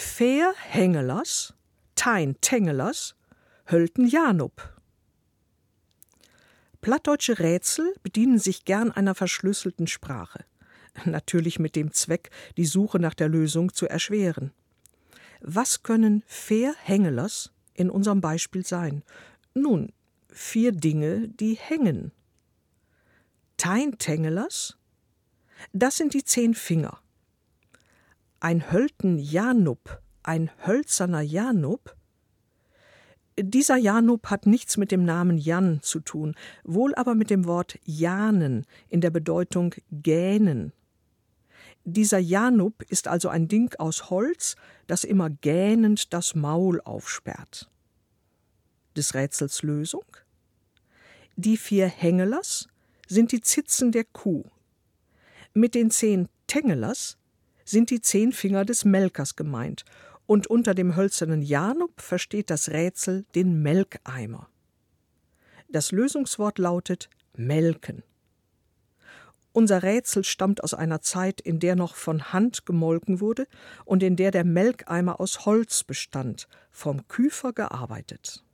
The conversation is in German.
Fair Hengelers, Tein Tengelers, Hölten Janup. Plattdeutsche Rätsel bedienen sich gern einer verschlüsselten Sprache. Natürlich mit dem Zweck, die Suche nach der Lösung zu erschweren. Was können Fair Hengelers in unserem Beispiel sein? Nun, vier Dinge, die hängen. Teintengelers? Das sind die zehn Finger. Ein Hölten Janup, ein hölzerner Janup? Dieser Janup hat nichts mit dem Namen Jan zu tun, wohl aber mit dem Wort Janen in der Bedeutung gähnen. Dieser Janup ist also ein Ding aus Holz, das immer gähnend das Maul aufsperrt. Des Rätsels Lösung? Die vier Hängelers sind die Zitzen der Kuh. Mit den zehn Tengelers sind die zehn Finger des Melkers gemeint, und unter dem hölzernen Janup versteht das Rätsel den Melkeimer. Das Lösungswort lautet melken. Unser Rätsel stammt aus einer Zeit, in der noch von Hand gemolken wurde und in der der Melkeimer aus Holz bestand, vom Küfer gearbeitet.